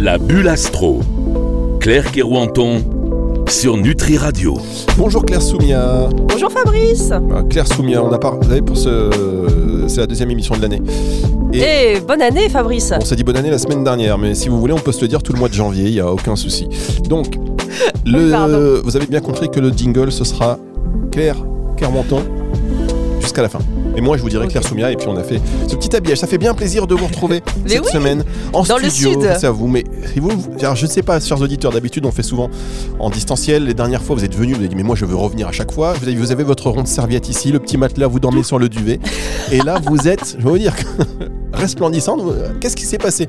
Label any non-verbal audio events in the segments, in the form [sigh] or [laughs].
La bulle astro. Claire Kerouanton sur Nutri Radio. Bonjour Claire Soumia. Bonjour Fabrice. Ah, Claire Soumia, on a savez, pour ce, c'est la deuxième émission de l'année. Et, Eh, bonne année Fabrice. On s'est dit bonne année la semaine dernière, mais si vous voulez, on peut se le dire tout le mois de janvier, il n'y a aucun souci. Donc, [laughs] le, vous avez bien compris que le jingle, ce sera Claire Kermonton jusqu'à la fin. Et moi, je vous dirai Ok. Claire Soumia, et puis on a fait ce petit habillage. Ça fait bien plaisir de vous retrouver [laughs] cette oui, semaine en dans le studio. sud. C'est à vous, mais vous- alors, je ne sais pas, chers auditeurs, d'habitude, on fait souvent en distanciel. Les dernières fois, vous êtes venus, vous avez dit, mais moi, je veux revenir à chaque fois. Vous avez, vous avez votre ronde serviette ici, le petit matelas, vous dormez sur le duvet. Et là, vous êtes, je vais vous dire, resplendissante. Qu'est-ce qui s'est passé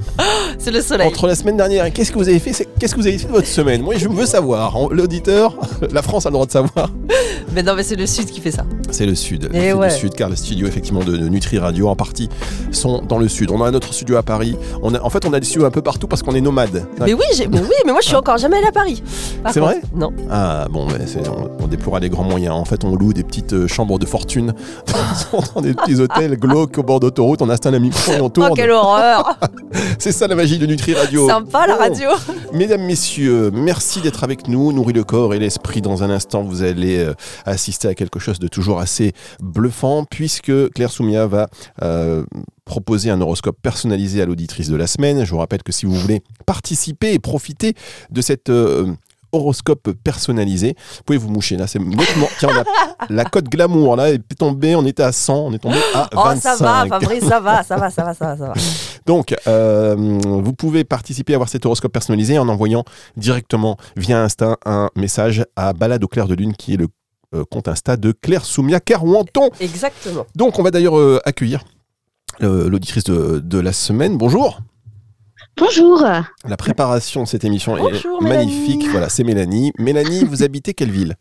C'est le soleil. entre la semaine dernière et qu'est-ce que vous avez fait Qu'est-ce que vous avez fait de votre semaine? Moi, je veux savoir. L'auditeur, [laughs] la France a le droit de savoir. [laughs] Mais non, mais c'est le sud qui fait ça. C'est le sud. Eh ouais. le sud, car les studios effectivement de, de Nutri Radio en partie sont dans le sud. On a notre studio à Paris. On a, en fait, on a des studios un peu partout parce qu'on est nomades. Mais oui, mais oui, mais moi je suis encore jamais allée à Paris. Par C'est vrai Non. Ah bon, mais on, on déploie les grands moyens. En fait, on loue des petites euh, chambres de fortune [laughs] dans des petits hôtels glauques au bord d'autoroute. On installe un micro on Oh, quelle horreur [laughs] C'est ça la magie de Nutri Radio. Sympa la Bon. radio Mesdames, Messieurs, merci d'être avec nous. Nourrit le corps et l'esprit. Dans un instant, vous allez euh, assister à quelque chose de toujours assez bluffant, puisque Claire Soumia va euh, proposer un horoscope personnalisé à l'auditrice de la semaine. Je vous rappelle que si vous voulez participer et profiter de cet euh, horoscope personnalisé, vous pouvez vous moucher. Là, c'est nettement. Tiens, on a- la cote glamour là est tombée. On était à 100, on est tombé à Oh, 25. ça va, Fabrice, ça va, ça va, ça va, ça va, ça va. Donc, euh, vous pouvez participer à avoir cet horoscope personnalisé en envoyant directement via Insta un message à Balade au clair de lune, qui est le euh, compte Insta de Claire Soumia Carouanton. Exactement. Donc, on va d'ailleurs euh, accueillir l'auditrice de, de la semaine. Bonjour. Bonjour, La préparation de cette émission Bonjour, est magnifique. Voilà, c'est Mélanie. Mélanie, [laughs] vous habitez quelle ville?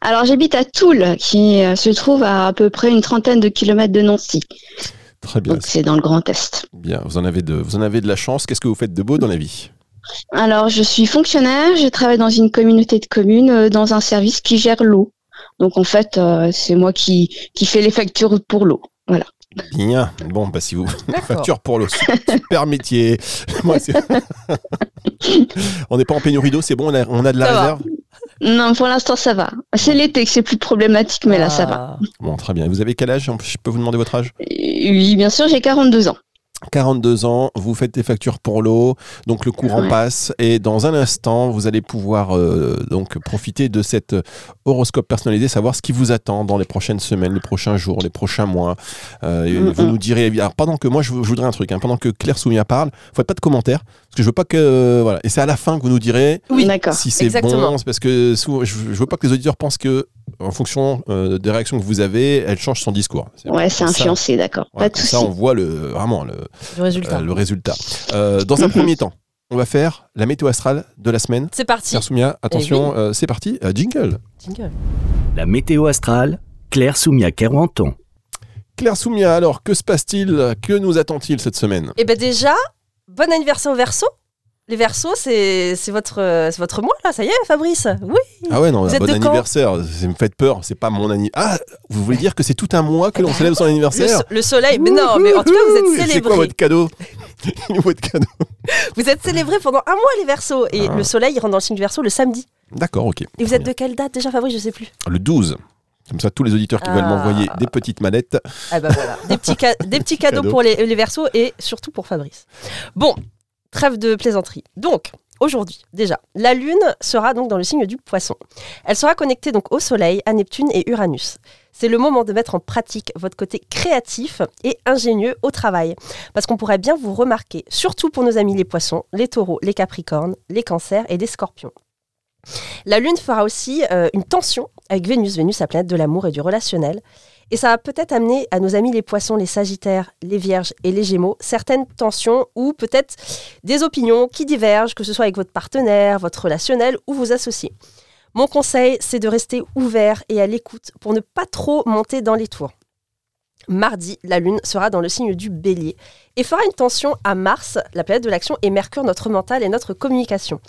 Alors j'habite à Toul, qui euh, se trouve à à peu près une trentaine de kilomètres de Nancy, Très bien. donc c'est dans le Grand Est. Bien, vous en avez de, vous en avez de la chance. Qu'est-ce que vous faites de beau dans la vie? Alors je suis fonctionnaire, je travaille dans une communauté de communes, euh, dans un service qui gère l'eau. Donc en fait, euh, c'est moi qui, qui fais les factures pour l'eau. Voilà. Bien. Bon, bah si vous facture pour le super métier. [laughs] Moi, c'est- [laughs] on n'est pas en pénurie d'eau, c'est bon, on a, on a de la Ça va. réserve. Non, pour l'instant ça va. C'est l'été que c'est plus problématique, mais là ça va. Bon, très bien. Vous avez quel âge? Je peux vous demander votre âge? Euh, Oui, bien sûr, j'ai 42 ans. 42 ans, vous faites des factures pour l'eau, donc le courant Ouais. passe et dans un instant, vous allez pouvoir euh, donc profiter de cet euh, horoscope personnalisé, savoir ce qui vous attend dans les prochaines semaines, les prochains jours, les prochains mois. Euh, et Mm, vous mm. nous direz, alors pendant que moi je, je voudrais un truc, hein, pendant que Claire Soumia parle, faites pas de commentaires parce que je veux pas que euh, voilà. Et c'est à la fin que vous nous direz Oui. Si c'est bon, c'est parce que je, je veux pas que les auditeurs pensent que en fonction euh, des réactions que vous avez, elle change son discours. Ouais, c'est influencé, d'accord. Ouais, pas de comme souci. ça, on voit le, vraiment le, résultat. euh, le résultat. Euh, dans un Mhm. premier temps, on va faire la météo astrale de la semaine. C'est parti. Pierre Soumia, attention, euh, c'est parti, euh, jingle. Jingle. La météo astrale, Claire Soumia Kerouanton. Claire Soumia, alors que se passe-t-il? Que nous attend-il cette semaine? Et ben déjà, bon anniversaire au verso. Les versos, c'est votre, votre mois là, ça y est, Fabrice Oui. Ah ouais, non, Vous êtes bon de anniversaire, ça me fait peur, c'est pas mon anniversaire. Ah, vous voulez dire que c'est tout un mois que l'on célèbre son Le, anniversaire so- le soleil, mais non, mais en tout cas, vous êtes Wouhou [laughs] C'est quoi votre cadeau? Votre cadeau? Vous êtes célébrés pendant un mois les versos. Et Ah. le soleil, il rentre dans le signe du verso le samedi. D'accord, ok. Et vous êtes de quelle date déjà, Fabrice? Je sais plus. Le 12. Comme ça, tous les auditeurs qui veulent Ah. m'envoyer des petites mallettes. Ah bah voilà, des petits, [laughs] des petits cadeaux Cadeaux. pour les, les versos et surtout pour Fabrice. Bon, trêve de plaisanterie. Donc, aujourd'hui, déjà, la Lune sera donc dans le signe du poisson. Elle sera connectée donc au Soleil, à Neptune et Uranus. C'est le moment de mettre en pratique votre côté créatif et ingénieux au travail. Parce qu'on pourrait bien vous remarquer, surtout pour nos amis les poissons, les taureaux, les capricornes, les cancers et les scorpions. La Lune fera aussi euh, une tension avec Vénus, Vénus, la planète de l'amour et du relationnel. Et ça va peut-être amener à nos amis les poissons, les sagittaires, les vierges et les gémeaux certaines tensions ou peut-être des opinions qui divergent, que ce soit avec votre partenaire, votre relationnel ou vos associés. Mon conseil, c'est de rester ouvert et à l'écoute pour ne pas trop monter dans les tours. Mardi, la Lune sera dans le signe du bélier et fera une tension à Mars, la planète de l'action, et Mercure, notre mental et notre communication.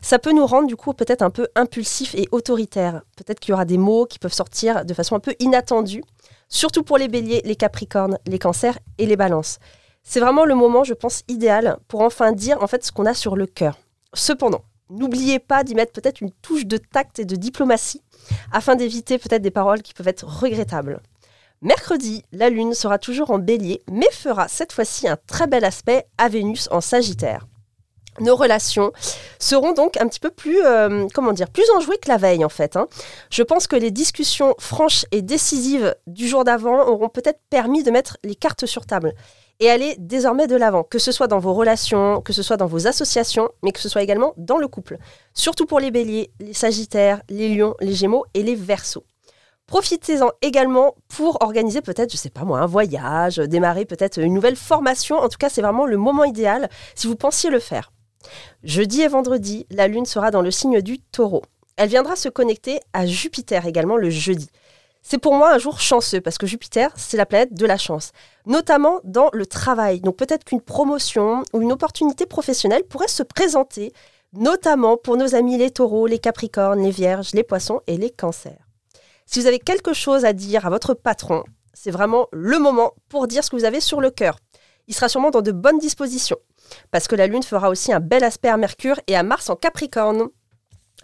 Ça peut nous rendre du coup peut-être un peu impulsifs et autoritaires. Peut-être qu'il y aura des mots qui peuvent sortir de façon un peu inattendue, surtout pour les béliers, les capricornes, les cancers et les balances. C'est vraiment le moment, je pense, idéal pour enfin dire en fait ce qu'on a sur le cœur. Cependant, n'oubliez pas d'y mettre peut-être une touche de tact et de diplomatie afin d'éviter peut-être des paroles qui peuvent être regrettables. Mercredi, la Lune sera toujours en bélier, mais fera cette fois-ci un très bel aspect à Vénus en Sagittaire. Nos relations seront donc un petit peu plus, euh, comment dire, plus enjouées que la veille en fait. hein. Je pense que les discussions franches et décisives du jour d'avant auront peut-être permis de mettre les cartes sur table et aller désormais de l'avant, que ce soit dans vos relations, que ce soit dans vos associations, mais que ce soit également dans le couple. Surtout pour les béliers, les sagittaires, les lions, les gémeaux et les versos. Profitez-en également pour organiser peut-être, je sais pas moi, un voyage, démarrer peut-être une nouvelle formation. En tout cas, c'est vraiment le moment idéal si vous pensiez le faire. Jeudi et vendredi, la Lune sera dans le signe du taureau. Elle viendra se connecter à Jupiter également le jeudi. C'est pour moi un jour chanceux parce que Jupiter, c'est la planète de la chance, notamment dans le travail. Donc peut-être qu'une promotion ou une opportunité professionnelle pourrait se présenter, notamment pour nos amis les taureaux, les capricornes, les vierges, les poissons et les cancers. Si vous avez quelque chose à dire à votre patron, c'est vraiment le moment pour dire ce que vous avez sur le cœur. Il sera sûrement dans de bonnes dispositions, parce que la Lune fera aussi un bel aspect à Mercure et à Mars en Capricorne.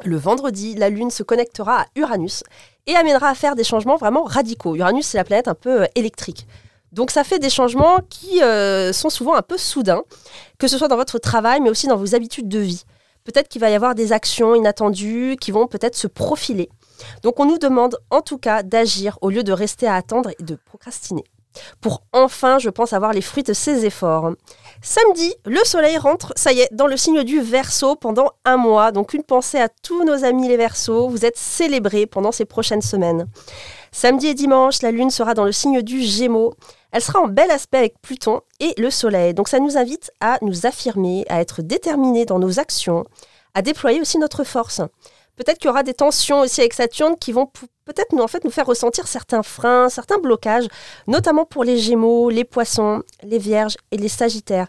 Le vendredi, la Lune se connectera à Uranus et amènera à faire des changements vraiment radicaux. Uranus, c'est la planète un peu euh, électrique. Donc ça fait des changements qui euh, sont souvent un peu soudains, que ce soit dans votre travail, mais aussi dans vos habitudes de vie. Peut-être qu'il va y avoir des actions inattendues qui vont peut-être se profiler. Donc on nous demande en tout cas d'agir au lieu de rester à attendre et de procrastiner. Pour enfin, je pense, avoir les fruits de ces efforts. Samedi, le soleil rentre, ça y est, dans le signe du Verseau pendant un mois. Donc une pensée à tous nos amis les Verseaux. Vous êtes célébrés pendant ces prochaines semaines. Samedi et dimanche, la Lune sera dans le signe du Gémeaux. Elle sera en bel aspect avec Pluton et le Soleil. Donc ça nous invite à nous affirmer, à être déterminés dans nos actions, à déployer aussi notre force. Peut-être qu'il y aura des tensions aussi avec Saturne qui vont peut-être nous, faire ressentir certains freins, certains blocages, notamment pour les Gémeaux, les Poissons, les Vierges et les Sagittaires.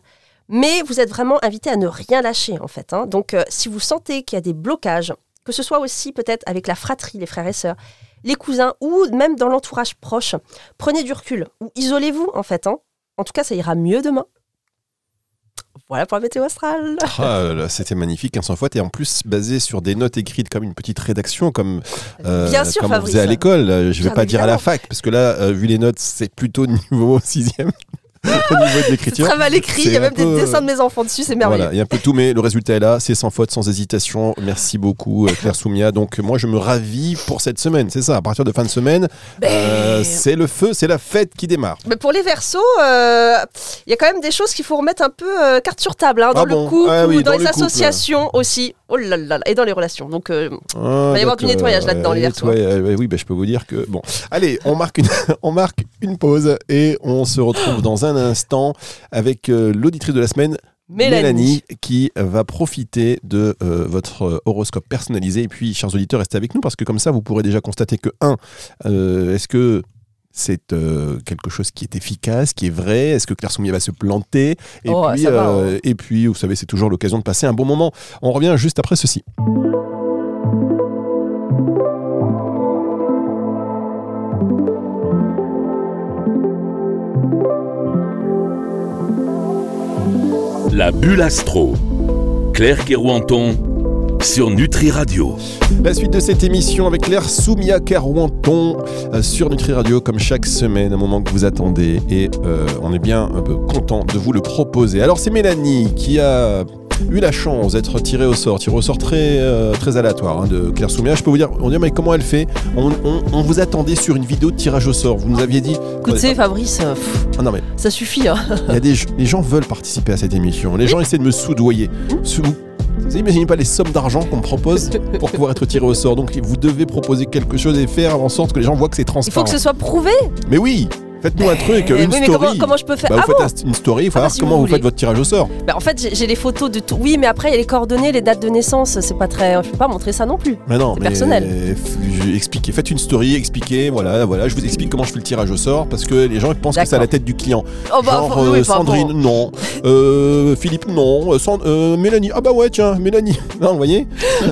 Mais vous êtes vraiment invités à ne rien lâcher en fait. hein. Donc euh, si vous sentez qu'il y a des blocages, que ce soit aussi peut-être avec la fratrie, les frères et sœurs, les cousins ou même dans l'entourage proche, prenez du recul ou isolez-vous en fait. hein. En tout cas, ça ira mieux demain. Voilà pour la météo astrale. Ah c'était magnifique, 100 fois. Et en plus, basé sur des notes écrites comme une petite rédaction, comme, euh, Bien sûr, comme on faisait à l'école. Je vais Bien pas dire à la fac, parce que là, euh, vu les notes, c'est plutôt [laughs] niveau sixième. Au niveau de l'écriture. très mal écrit, il y a même peu, des dessins de mes enfants dessus, c'est merveilleux. Voilà, il y a un peu tout, mais le résultat est là, c'est sans faute, sans hésitation. Merci beaucoup, euh, Claire Soumia. Donc, moi, je me ravis pour cette semaine, c'est ça. À partir de fin de semaine, Ben, euh, c'est le feu, c'est la fête qui démarre. Mais pour les versos, euh, il y a quand même des choses qu'il faut remettre un peu euh, carte sur table, hein, dans Ah le couple Ah oui, ou dans, dans les le couple. associations aussi. Oh là là et dans les relations. Donc, euh, Ah, va y avoir du nettoyage là-dedans, les ouais, ouais, oui, bah, je peux vous dire que bon. Allez, on marque une, [laughs] on marque une pause et on se retrouve dans un instant avec euh, l'auditrice de la semaine. Mélanie. qui va profiter de euh, votre euh, horoscope personnalisé. Et puis, chers auditeurs, restez avec nous parce que comme ça, vous pourrez déjà constater que, un, euh, est-ce que c'est euh, quelque chose qui est efficace, qui est vrai? Est-ce que Claire Soumier va se planter? Et, Oh, puis, va, euh, et puis, vous savez, c'est toujours l'occasion de passer un bon moment. On revient juste après ceci. La bulle astro. Claire Kerouanton sur Nutri Radio. La suite de cette émission avec Claire Soumia Carouanton euh, sur Nutri Radio, comme chaque semaine, un moment que vous attendez. Et euh, on est bien peu content de vous le proposer. Alors, c'est Mélanie qui a eu la chance d'être tirée au sort, tirée au sort très, euh, très aléatoire hein, de Claire Soumia. Je peux vous dire, on dit, mais comment elle fait on, on- on vous attendait sur une vidéo de tirage au sort. Vous nous aviez dit. écoutez, Fabrice, euh, pff, Ah non, mais ça suffit. hein. [laughs] y a des, les gens veulent participer à cette émission. Les gens essaient de me soudoyer. Sou- Vous imaginez pas les sommes d'argent qu'on me propose pour pouvoir être tiré au sort. Donc vous devez proposer quelque chose et faire en sorte que les gens voient que c'est Il faut transparent. que ce soit prouvé. Mais oui, faites-nous un truc, une oui, mais story. comment, comment je peux faire Bah, vous Ah faites bon un- une story, il faut Ah bah, si comment vous vous, faites votre tirage au sort. Bah, En fait, j'ai- les photos de tout. Oui, mais après, il y a les coordonnées, les dates de naissance. C'est pas très. Je peux pas montrer ça non plus. Mais non, mais personnel. expliquez, faites une story, expliquez, voilà, voilà, je vous explique comment je fais le tirage au sort parce que les gens pensent que c'est à la tête du client. Oh bah, Genre faut- euh, oui, enfin, Sandrine, bon. non. [laughs] Euh, Philippe, non. Euh, Sand- euh, Mélanie, ah bah ouais, tiens, Mélanie. [laughs] Non, vous voyez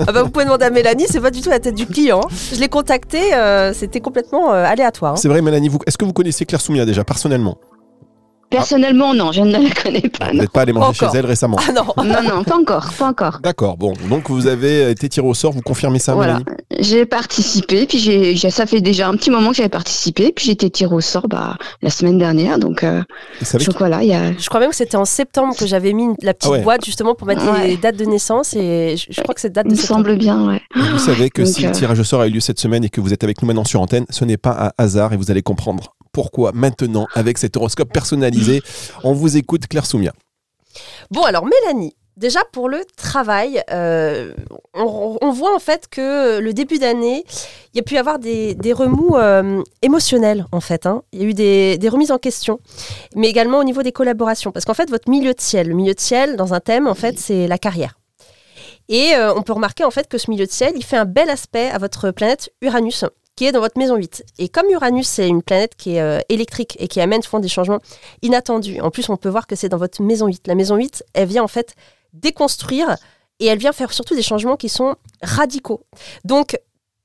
Ah bah, vous pouvez demander à Mélanie, c'est pas du tout la tête du client. Je l'ai contacté, euh, c'était complètement euh, aléatoire. hein. C'est vrai, Mélanie, vous- est-ce que vous connaissez Claire Soumia déjà personnellement Personnellement, non, je ne la connais pas. Vous n'êtes pas allé manger Encore. chez elle récemment. Ah non non, non, pas encore, pas encore. D'accord, bon. Donc vous avez été tiré au sort, vous confirmez ça, Voilà. Mélanie J'ai participé, puis j'ai, j'ai- ça fait déjà un petit moment que j'avais participé, puis j'ai été tirée au sort bah, la semaine dernière, donc, euh, Vous savez donc voilà, il y a. Je crois même que c'était en septembre que j'avais mis la petite Ah ouais. boîte justement pour mettre Ouais. les dates de naissance et je, je crois que c'est date Il de me septembre. semble bien, ouais. Vous savez que Donc, si le euh, tirage au sort a eu lieu cette semaine et que vous êtes avec nous maintenant sur antenne, ce n'est pas un hasard et vous allez comprendre pourquoi maintenant avec cet horoscope personnalisé. [laughs] On vous écoute Claire Soumia. Bon, alors Mélanie, déjà pour le travail, euh, on, on voit en fait que le début d'année, il y a pu y avoir des, des remous euh, émotionnels en fait. hein. Il y a eu des, des remises en question, mais également au niveau des collaborations. Parce qu'en fait, votre milieu de ciel, le milieu de ciel dans un thème, en fait, c'est la carrière. Et euh, on peut remarquer en fait que ce milieu de ciel, il fait un bel aspect à votre planète Uranus, qui est dans votre maison 8. Et comme Uranus, c'est une planète qui est euh, électrique et qui amène souvent des changements inattendus. En plus, on peut voir que c'est dans votre maison 8. La maison 8, elle vient en fait déconstruire et elle vient faire surtout des changements qui sont radicaux. Donc,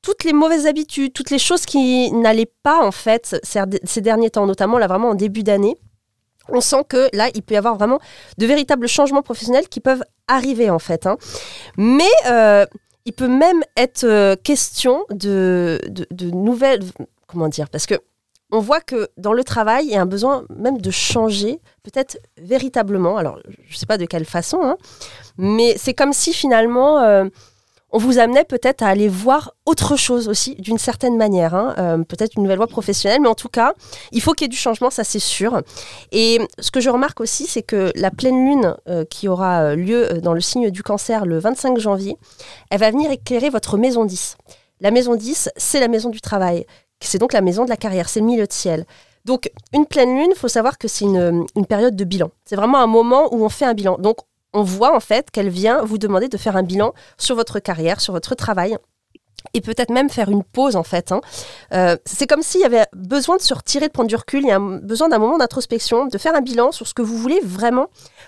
toutes les mauvaises habitudes, toutes les choses qui n'allaient pas en fait ces, derniers temps, notamment là vraiment en début d'année, on sent que là, il peut y avoir vraiment de véritables changements professionnels qui peuvent arriver en fait. hein. Mais euh, il peut même être euh, question de, de, nouvelles... Comment dire Parce que on voit que dans le travail, il y a un besoin même de changer, peut-être véritablement. Alors, je ne sais pas de quelle façon, hein, mais c'est comme si finalement, euh, on vous amenait peut-être à aller voir autre chose aussi, d'une certaine manière. hein, euh, peut-être une nouvelle voie professionnelle, mais en tout cas, il faut qu'il y ait du changement, ça c'est sûr. Et ce que je remarque aussi, c'est que la pleine lune euh, qui aura euh, lieu dans le signe du cancer le 25 janvier, elle va venir éclairer votre maison 10. La maison 10, c'est la maison du travail. C'est donc la maison de la carrière, c'est le milieu de ciel. Donc, une pleine lune, il faut savoir que c'est une, une période de bilan. C'est vraiment un moment où on fait un bilan. Donc, on voit en fait qu'elle vient vous demander de faire un bilan sur votre carrière, sur votre travail. Et peut-être même faire une pause en fait. hein. Euh, c'est comme s'il y avait besoin de se retirer, de prendre du recul. Il y a besoin d'un moment d'introspection, de faire un bilan sur ce que vous voulez vraiment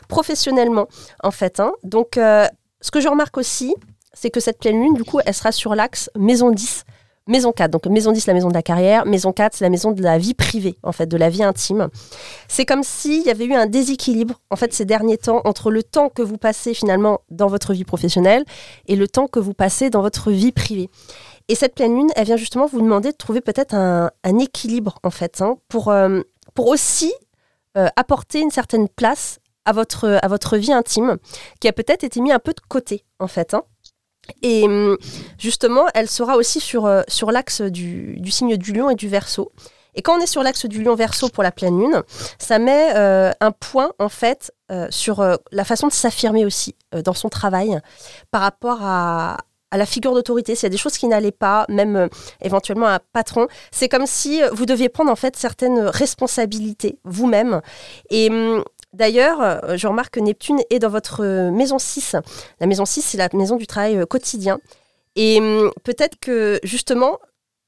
professionnellement en fait. hein. Donc, euh, ce que je remarque aussi, c'est que cette pleine lune, du coup, elle sera sur l'axe maison 10, maison 4. Donc, maison 10, la maison de la carrière, maison 4, c'est la maison de la vie privée, en fait, de la vie intime. C'est comme s'il y avait eu un déséquilibre, en fait, ces derniers temps, entre le temps que vous passez finalement dans votre vie professionnelle et le temps que vous passez dans votre vie privée. Et cette pleine lune, elle vient justement vous demander de trouver peut-être un, équilibre, en fait, hein, pour, euh, pour aussi euh, apporter une certaine place à votre, à votre vie intime, qui a peut-être été mis un peu de côté, en fait. hein. Et hum, justement, elle sera aussi sur, euh, sur l'axe du, du signe du lion et du verso. Et quand on est sur l'axe du lion verso pour la pleine lune, ça met euh, un point, en fait, euh, sur la façon de s'affirmer aussi dans son travail par rapport à, à la figure d'autorité. S'il y a des choses qui n'allaient pas, même éventuellement un patron, c'est comme si vous deviez prendre en fait certaines responsabilités vous-même. Et hum, d'ailleurs, euh, je remarque que Neptune est dans votre euh, maison 6. La maison 6, c'est la maison du travail euh, quotidien. Et hum, peut-être que justement,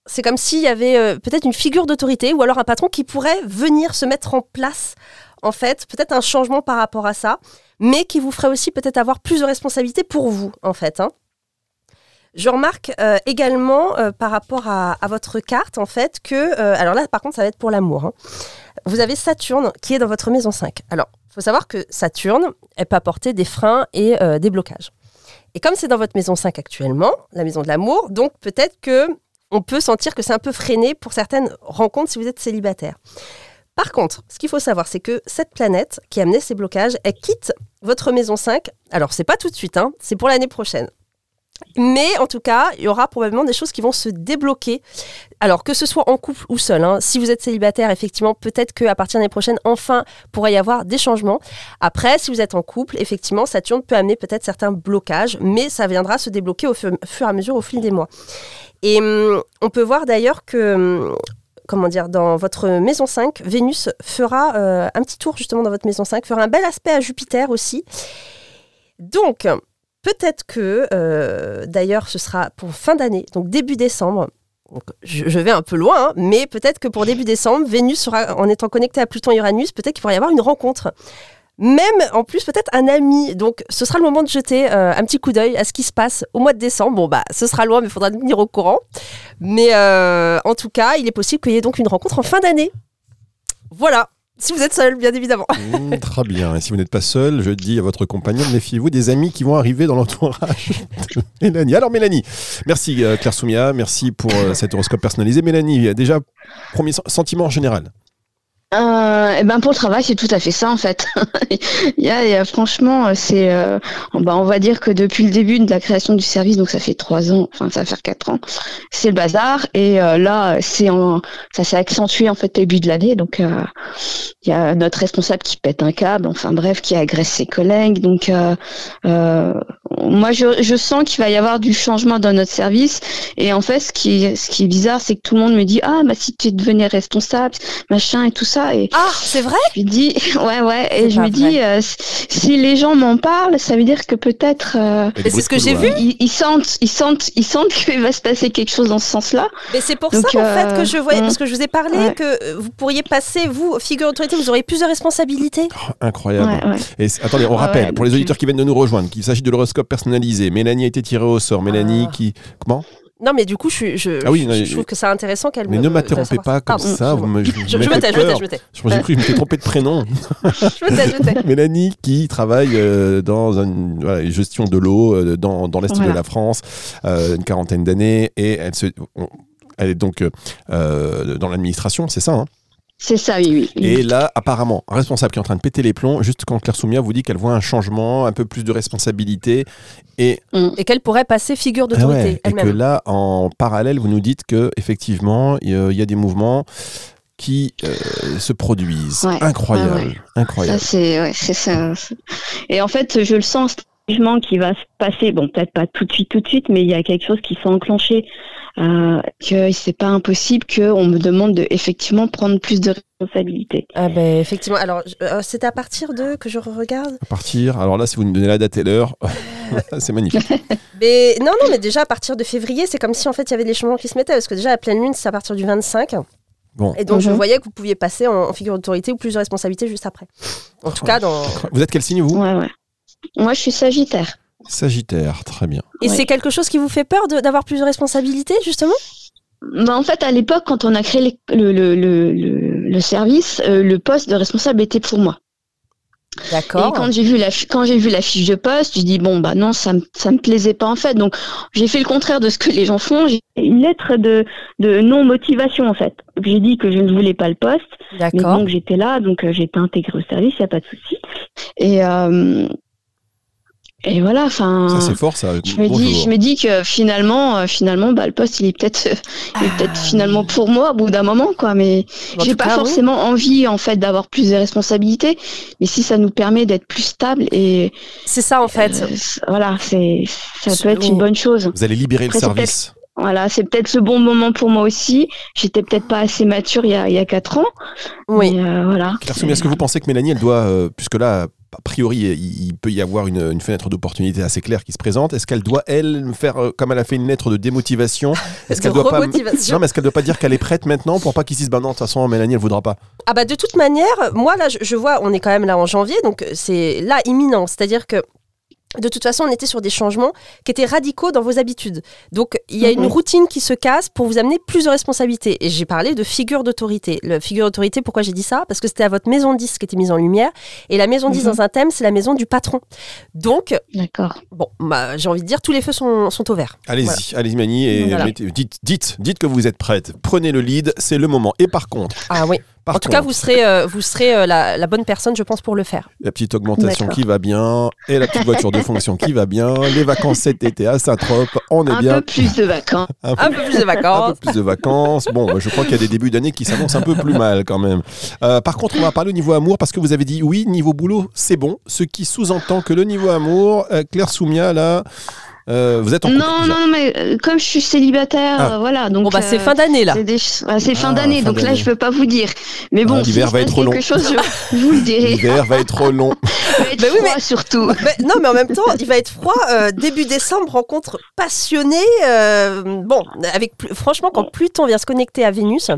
c'est comme s'il y avait peut-être une figure d'autorité ou alors un patron qui pourrait venir se mettre en place, en fait, peut-être un changement par rapport à ça, mais qui vous ferait aussi peut-être avoir plus de responsabilités pour vous, en fait. hein. Je remarque euh, également euh, par rapport à, votre carte, en fait, que. euh, alors là, par contre, ça va être pour l'amour. hein. Vous avez Saturne qui est dans votre maison 5. Alors, il faut savoir que Saturne, elle peut apporter des freins et des blocages. Et comme c'est dans votre maison 5 actuellement, la maison de l'amour, donc peut-être que on peut sentir que c'est un peu freiné pour certaines rencontres si vous êtes célibataire. Par contre, ce qu'il faut savoir, c'est que cette planète qui a amené ces blocages, elle quitte votre maison 5. Alors, c'est pas tout de suite, hein, c'est pour l'année prochaine. Mais en tout cas, il y aura probablement des choses qui vont se débloquer. Alors que ce soit en couple ou seul, hein. si vous êtes célibataire, effectivement, peut-être qu'à partir de l'année prochaine, enfin, pourrait y avoir des changements. Après, si vous êtes en couple, effectivement, Saturne peut amener peut-être certains blocages, mais ça viendra se débloquer au fur, et à mesure au fil des mois. Et hum, on peut voir d'ailleurs que hum, comment dire, dans votre maison 5, Vénus fera euh, un petit tour justement dans votre maison 5, fera un bel aspect à Jupiter aussi. Donc, peut-être que, euh, d'ailleurs, ce sera pour fin d'année, donc début décembre. Je vais un peu loin, hein, mais peut-être que pour début décembre, Vénus sera, en étant connectée à Pluton et Uranus, peut-être qu'il pourrait y avoir une rencontre. Même en plus peut-être un ami. Donc ce sera le moment de jeter euh, un petit coup d'œil à ce qui se passe au mois de décembre. Bon bah ce sera loin mais il faudra nous tenir au courant. Mais euh, en tout cas il est possible qu'il y ait donc une rencontre en fin d'année. Voilà. Si vous êtes seul, bien évidemment. [laughs] Mmh, très bien. Et si vous n'êtes pas seul, je dis à votre compagnon, méfiez-vous des amis qui vont arriver dans l'entourage de [laughs] Mélanie. Alors Mélanie, merci euh, Claire Soumia, merci pour euh, cet horoscope personnalisé. Mélanie, déjà, premier sen- sentiment en général. Euh, eh ben pour le travail, c'est tout à fait ça en fait. [laughs] il y a, y a- franchement, euh, c'est, euh, bah, on va dire que depuis le début de la création du service, donc ça fait trois ans, enfin ça va faire quatre ans, c'est le bazar. Et euh, là, c'est en, ça s'est accentué en fait début de l'année. Donc euh, il y a notre responsable qui pète un câble, enfin bref, qui agresse ses collègues. Donc euh, moi, je, je sens qu'il va y avoir du changement dans notre service. Et en fait, ce qui, ce qui est bizarre, c'est que tout le monde me dit ah bah si tu devenais responsable, machin et tout ça. Et Ah, c'est vrai? je me dis, [laughs] ouais, ouais, et je dis, euh, si les gens m'en parlent, ça veut dire que peut-être euh, c'est ce que j'ai vu. ils, ils sentent, ils sentent, ils sentent qu'il va se passer quelque chose dans ce sens-là. Mais c'est pour Donc, ça, en fait, euh, que je voyais, mm. parce que je vous ai parlé, Ouais. que vous pourriez passer, vous, figure d'autorité, vous auriez plus de responsabilités. Oh, incroyable. Ouais, ouais. Et attendez, on rappelle, ouais, pour les auditeurs qui viennent de nous rejoindre, qu'il s'agit de l'horoscope personnalisé. Mélanie a été tirée au sort. Mélanie Ah. qui... Comment? Non, mais du coup, je, Ah oui, je- non, je, mais- trouve que c'est intéressant qu'elle Mais me- ne m'interrompez pas ça. comme Pardon, ça, vous me, Je, [laughs] je me tais, je me tais, peur. je me tais. Je J'ai cru que je m'étais trompé de prénom. Je me tais, je me tais. Mélanie qui travaille euh, dans une voilà, gestion de l'eau euh, dans, dans l'Est de la France, euh, une quarantaine d'années, et elle, se, on- elle est donc dans l'administration, c'est ça hein? C'est ça, oui, oui. Et là, apparemment, un responsable qui est en train de péter les plombs, juste quand Claire Soumia vous dit qu'elle voit un changement, un peu plus de responsabilité, et, Et qu'elle pourrait passer figure ah d'autorité ouais, et que là, en parallèle, vous nous dites que effectivement, il y a- il y a des mouvements qui euh, se produisent. Ouais, incroyable, ouais, ouais. incroyable. Ça, c'est, ça. Et en fait, je le sens, ce changement qui va se passer. Bon, peut-être pas tout de suite, tout de suite, mais il y a quelque chose qui s'est enclenché. Euh, que c'est pas impossible qu'on me demande de effectivement prendre plus de responsabilités. Ah ben effectivement. Alors euh, c'est à partir de que je regarde? À partir, alors là, si vous nous donnez la date et l'heure, [laughs] c'est magnifique. [laughs] Mais non non mais déjà à partir de février c'est comme si en fait il y avait des changements qui se mettaient parce que déjà la pleine lune c'est à partir du 25 Bon. et donc je Mhm. voyais que vous pouviez passer en, en figure d'autorité ou plus de responsabilités juste après. En tout cas dans. Vous êtes quel signe, vous? Ouais, ouais. Moi, je suis Sagittaire. Sagittaire, très bien. Et Ouais. c'est quelque chose qui vous fait peur de- d'avoir plus de responsabilités justement? Bah, en fait, à l'époque, quand on a créé le, le, le, le, le service, euh, le poste de responsable était pour moi. Et D'accord. quand j'ai vu la quand j'ai vu la fiche de poste, je dis bon bah non ça me ça me plaisait pas en fait. Donc j'ai fait le contraire de ce que les gens font. J'ai une lettre de de non motivation en fait. J'ai dit que je ne voulais pas le poste, mais D'accord. donc j'étais là, donc euh, j'ai été intégrée au service, il y a pas de souci. Et euh, et voilà, enfin. Ça, c'est fort, ça. je me dis, je me dis que finalement, euh, finalement, bah, le poste, il est peut-être, euh, il est peut-être Ah. finalement pour moi au bout d'un moment, quoi. Mais j'ai pas cas, oui. forcément envie, en fait, d'avoir plus de responsabilités. Mais si ça nous permet d'être plus stable et C'est ça en fait. euh, c- voilà, c'est, ça peut être une bonne chose. Vous allez libérer le Après, service. Voilà, c'est peut-être le bon moment pour moi aussi. J'étais peut-être pas assez mature il y a, il y a quatre ans. Oui. Mais, euh, voilà. Claire Soumia, est-ce que vous pensez que Mélanie, elle doit, euh, puisque là, a priori, il, peut y avoir une, une fenêtre d'opportunité assez claire qui se présente, est-ce qu'elle doit, elle, faire, euh, comme elle a fait une lettre de démotivation, [laughs] est-ce qu'elle doit pas... remotivation. Non, mais est-ce qu'elle doit pas dire qu'elle est prête maintenant pour pas qu'ils se disent, bah non, de toute façon, Mélanie, elle voudra pas? Ah bah de toute manière, moi là, je, je vois, on est quand même là en janvier, donc c'est là imminent. C'est-à-dire que de toute façon, on était sur des changements qui étaient radicaux dans vos habitudes. Donc il y a une routine qui se casse pour vous amener plus de responsabilités. Et j'ai parlé de figure d'autorité. Le figure d'autorité, pourquoi j'ai dit ça? Parce que c'était à votre maison 10 qui était mise en lumière. Et la maison 10 Mhm. dans un thème, c'est la maison du patron. Donc, D'accord. bon, bah, j'ai envie de dire, tous les feux sont, sont au vert. Allez-y, Voilà. allez-y, Mélanie, et Voilà. mettez- dites, dites, dites que vous êtes prête. Prenez le lead, c'est le moment. Et par contre, Ah oui. Par en tout cas, vous serez, euh, vous serez euh, la, la bonne personne, je pense, pour le faire. la petite augmentation qui va bien, et la petite voiture de fonction qui va bien, les vacances cet été à Saint-Trope, on est Un bien. peu plus de vacances. [laughs] Un peu Un peu plus de un vacances. peu plus de vacances. Bon, je crois qu'il y a des débuts d'année qui s'annoncent un peu plus mal quand même. Euh, par contre, on va parler au niveau amour parce que vous avez dit oui, niveau boulot, c'est bon. Ce qui sous-entend que le niveau amour, euh, Claire Soumia, là, euh, vous êtes en Non, couple déjà. non, mais euh, comme je suis célibataire, Ah. euh, voilà. Donc, Bon, bah, c'est euh, fin d'année là. C'est des- fin Ah, d'année, donc là je peux pas vous dire. Mais Ah, bon, l'hiver s'il va se être passe long. quelque chose, je, vous le dirai. L'hiver va être trop long. [laughs] Mais Bah oui, Froid, surtout. [laughs] Mais non, mais en même temps, il va être froid. euh, début décembre, rencontre passionnée. euh, bon, avec franchement, quand Pluton vient se connecter à Vénus,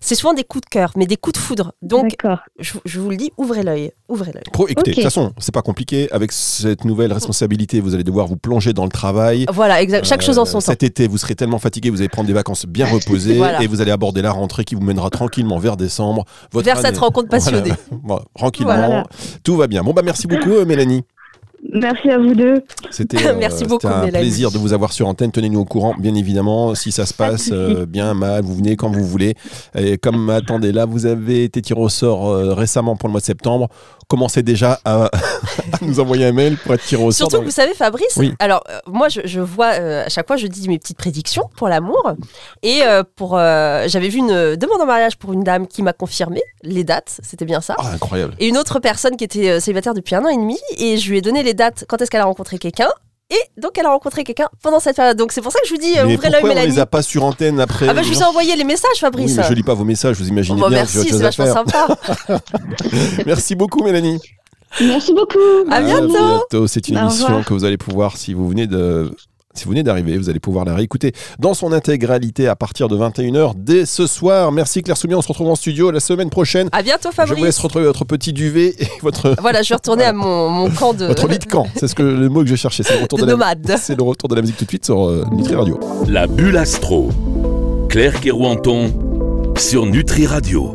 c'est souvent des coups de cœur, mais des coups de foudre. Donc, je, je vous le dis, ouvrez l'œil. Ouvrez l'œil. Écoutez, de toute façon, c'est pas compliqué. Avec cette nouvelle responsabilité, vous allez devoir vous plonger dans le travail. Voilà, exact. Chaque chose en son Euh, temps. Cet été, vous serez tellement fatigué, vous allez prendre des vacances bien [laughs] reposées Voilà. et vous allez aborder la rentrée qui vous mènera tranquillement vers décembre. Votre Vers cette rencontre passionnée. [laughs] Voilà. Tranquillement, Voilà. tout va bien. Bon bah merci beaucoup euh, Mélanie. Merci à vous deux. C'était [laughs] euh, un Mélanie. plaisir de vous avoir sur antenne. Tenez-nous au courant, bien évidemment, si ça se passe euh, bien, mal, vous venez quand vous voulez. Et comme attendez là, vous avez été tiré au sort euh, récemment pour le mois de septembre. Commencez déjà à, [laughs] à nous envoyer un mail pour être tiré au Surtout que vous savez, Fabrice, Oui. alors euh, moi je, je vois euh, à chaque fois je dis mes petites prédictions pour l'amour et euh, pour j'avais vu une demande en mariage pour une dame qui m'a confirmé les dates, c'était bien ça. Ah, incroyable. Et une autre personne qui était célibataire depuis un an et demi et je lui ai donné les dates quand est-ce qu'elle a rencontré quelqu'un? Et donc elle a rencontré quelqu'un pendant cette période. Donc c'est pour ça que je vous dis euh, Mais ouvrez l'œil pourquoi on Mélanie. les a pas sur antenne après Ah bah je vous ai envoyé les messages Oui, Fabrice. mais je lis pas vos messages, vous imaginez Bon, bien. merci, c'est vachement sympa. [laughs] Merci beaucoup Mélanie. Merci beaucoup. À bientôt. bientôt. C'est une Au émission revoir. que vous allez pouvoir, si vous venez de. Si vous venez d'arriver, vous allez pouvoir la réécouter dans son intégralité à partir de 21h dès ce soir. Merci Claire Soumier, on se retrouve en studio la semaine prochaine. À bientôt Je vous laisse Fabrice. retrouver votre petit duvet et [laughs] votre, Voilà, je vais retourner à mon, mon [laughs] camp de, votre lit de camp. C'est ce que, le mot que je cherchais. C'est le, retour de de la- nomade. c'est le retour de la musique tout de suite sur euh, Nutri Radio. La bulle astro. Claire Kerouanton sur Nutri Radio.